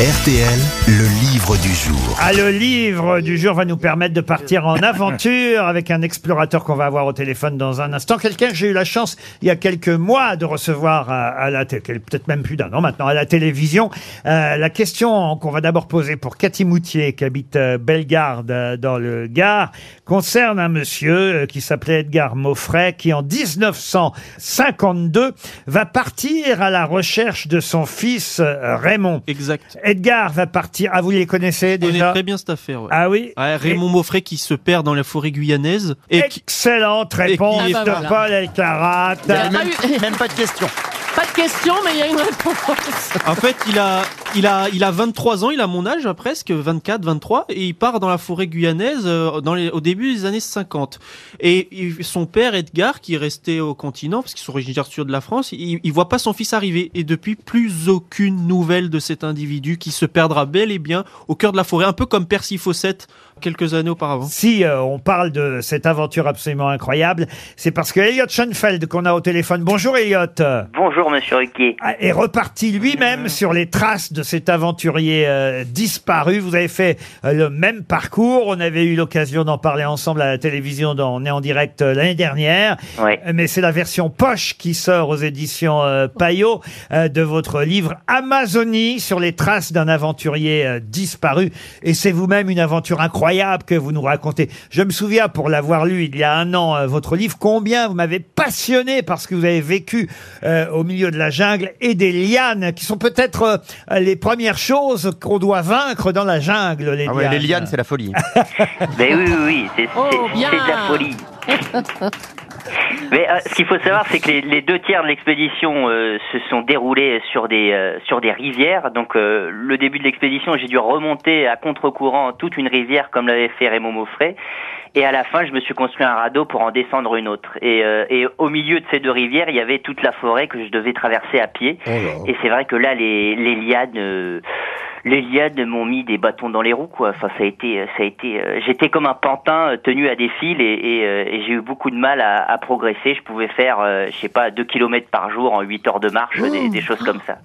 RTL, le livre du jour. Ah, le livre du jour va nous permettre de partir en aventure avec un explorateur qu'on va avoir au téléphone dans un instant. Quelqu'un que j'ai eu la chance, il y a quelques mois, de recevoir à, à la télé, peut-être même plus d'un an maintenant, à la télévision. Euh, la question qu'on va d'abord poser pour Cathy Moutier, qui habite euh, Bellegarde, euh, dans le Gard, concerne un monsieur euh, qui s'appelait Edgar Maufray, qui en 1952 va partir à la recherche de son fils Raymond. Exact. Edgar va partir. Ah, vous les connaissez On est déjà très bien cette affaire. Ouais. Ah oui Ouais, Raymond Maufray qui se perd dans la forêt guyanaise et qui, Excellente réponse Et qui- de Ah bah Paul Elkarat. Il y a pas, eu- Même pas de question. pas de question, mais il y a une réponse. en fait, il a, il a, il a 23 ans, il a mon âge hein, presque, 24, 23, et il part dans la forêt guyanaise euh, au début des années 50. Et il- son père Edgar, qui est resté au continent parce qu'ils sont originaires de la France, il, il voit pas son fils arriver. Et depuis, plus aucune nouvelle de cet individu qui se perdra bel et bien au cœur de la forêt, un peu comme Percy Fawcett quelques années auparavant. Si euh, on parle de cette aventure absolument incroyable, c'est parce que Elliot Schoenfeld qu'on a au téléphone. Bonjour Elliot. Bonjour Monsieur Ruquier. Ah, Est reparti lui-même sur les traces de cet aventurier euh, disparu. Vous avez fait euh, le même parcours. On avait eu l'occasion d'en parler ensemble à la télévision. Dans, on est en direct euh, l'année dernière. Ouais. Euh, Mais c'est la version poche qui sort aux éditions euh, Payot euh, de votre livre Amazonie sur les traces d'un aventurier euh, disparu. Et c'est vous-même une aventure incroyable que vous nous racontez. Je me souviens, pour l'avoir lu il y a un an, euh, votre livre, combien vous m'avez passionné parce que vous avez vécu euh, au milieu de la jungle et des lianes qui sont peut-être euh, les premières choses qu'on doit vaincre dans la jungle. Les Ah ouais, lianes. les lianes, c'est la folie. Ben oui, oui, oui, c'est Oh, c'est- bien. c'est de la folie. Mais euh, ce qu'il faut savoir, c'est que les, les deux tiers de l'expédition euh, se sont déroulés sur des euh, sur des rivières. Donc euh, le début de l'expédition, j'ai dû remonter à contre-courant toute une rivière comme l'avait fait Raymond Maufray. Et à la fin, je me suis construit un radeau pour en descendre une autre. Et, euh, et au milieu de ces deux rivières, il y avait toute la forêt que je devais traverser à pied. Et c'est vrai que là, les, les lianes, euh, les lianes m'ont mis des bâtons dans les roues, quoi. Enfin, ça a été, ça a été. euh, J'étais comme un pantin euh, tenu à des fils et, et, euh, et j'ai eu beaucoup de mal à, à progresser. Je pouvais faire, euh, je sais pas, 2 kilomètres par jour en 8 heures de marche, des, des choses comme ça.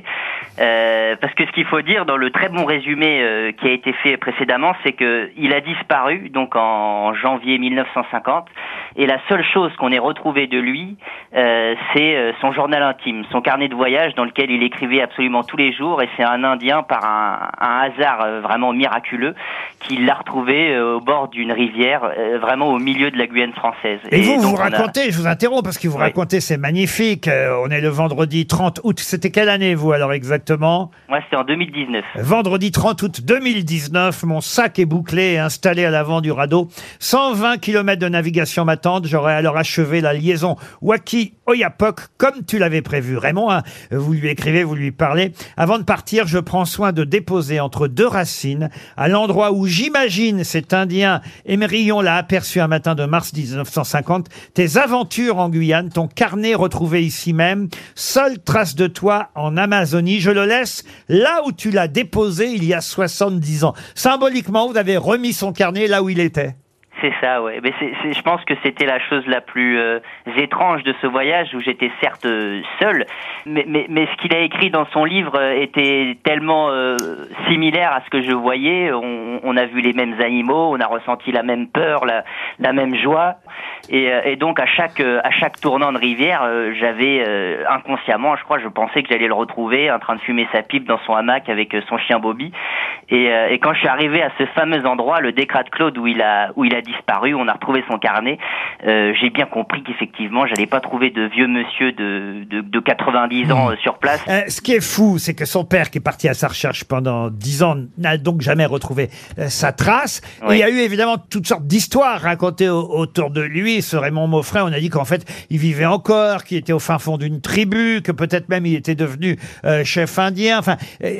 Euh, parce que ce qu'il faut dire dans le très bon résumé euh, qui a été fait précédemment, c'est que il a disparu donc en janvier 1950 et la seule chose qu'on ait retrouvé de lui, euh, c'est euh, son journal intime, son carnet de voyage dans lequel il écrivait absolument tous les jours et c'est un Indien par un, un hasard euh, vraiment miraculeux qui l'a retrouvé au bord d'une rivière, euh, vraiment au milieu de la Guyane française. Et, vous, donc vous a- racontez, je vous interromps parce que vous Oui. racontez, c'est magnifique. On est le vendredi 30 août. C'était quelle année, vous, alors exactement Moi, c'était en 2019. Vendredi 30 août 2019, mon sac est bouclé et installé à l'avant du radeau. 120 km de navigation m'attendent. J'aurai alors achevé la liaison Waki-Oyapok comme tu l'avais prévu. Raymond, hein, vous lui écrivez, vous lui parlez. Avant de partir, je prends soin de déposer entre deux racines, à l'endroit où j'imagine cet Indien Émerillon l'a aperçu un matin de mars 1950, tes aventures en Guyane, ton carnet retrouvé ici même, seule trace de toi en Amazonie. Je le laisse là où tu l'as déposé il y a 70 ans. Symboliquement, vous avez remis son carnet là où il était. C'est ça, ouais. Mais je pense que c'était la chose la plus euh, étrange de ce voyage où j'étais certes euh, seul, mais, ce qu'il a écrit dans son livre euh, était tellement similaire à ce que je voyais. On, a vu les mêmes animaux, on a ressenti la même peur, la, même joie, et, donc à chaque tournant de rivière, j'avais inconsciemment, je crois, je pensais que j'allais le retrouver en train de fumer sa pipe dans son hamac avec son chien Bobby. Et, quand je suis arrivé à ce fameux endroit, le décrat de Claude où il a a disparu, on a retrouvé son carnet. euh, j'ai bien compris qu'effectivement, j'allais pas trouver de vieux monsieur de de, de 90 ans euh, sur place. Euh, ce qui est fou, c'est que son père, qui est parti à sa recherche pendant 10 ans, n'a donc jamais retrouvé sa trace. Et il y a eu évidemment toutes sortes d'histoires racontées au- autour de lui. Ce Raymond Maufray, on a dit qu'en fait, il vivait encore, qu'il était au fin fond d'une tribu, que peut-être même il était devenu chef indien. Enfin,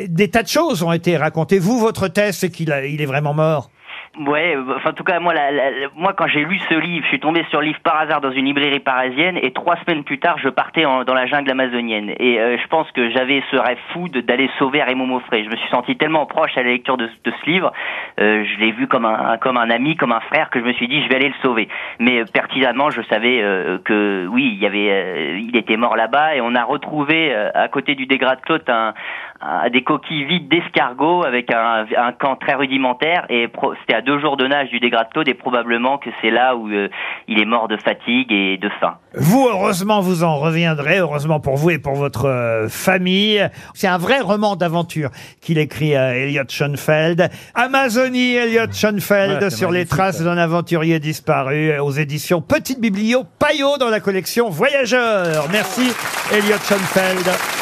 des tas de choses ont été racontées. Vous, votre thèse, c'est qu'il a- il est vraiment mort? Ouais, euh, enfin, en tout cas, moi, la- la- moi, quand j'ai lu ce livre, je suis tombé sur le livre par hasard dans une librairie parisienne, et trois semaines plus tard, je partais en- dans la jungle amazonienne. Et euh, je pense que j'avais ce rêve fou d'aller sauver Raymond Moffret. Je me suis senti tellement proche à la lecture de, de ce livre, euh, je l'ai vu comme un, comme un ami, comme un frère, que je me suis dit, je vais aller le sauver. Mais euh, pertinemment, je savais euh, que oui, il y avait, il était mort là-bas, et on a retrouvé à côté du dégrat de Clotte un, un- des coquilles vides d'escargots avec un, un camp très rudimentaire et pro- c'était à deux jours de nage du dégrat de Claude et probablement que c'est là où euh, il est mort de fatigue et de faim. Vous, heureusement, vous en reviendrez, heureusement pour vous et pour votre euh, famille. C'est un vrai roman d'aventure qu'il écrit à Elliot Schoenfeld. Amazonie, Elliot Schoenfeld, Ouais, sur les traces d'un aventurier disparu, euh, aux éditions Petite Biblio, Payot dans la collection Voyageurs. Merci, Elliot Schoenfeld.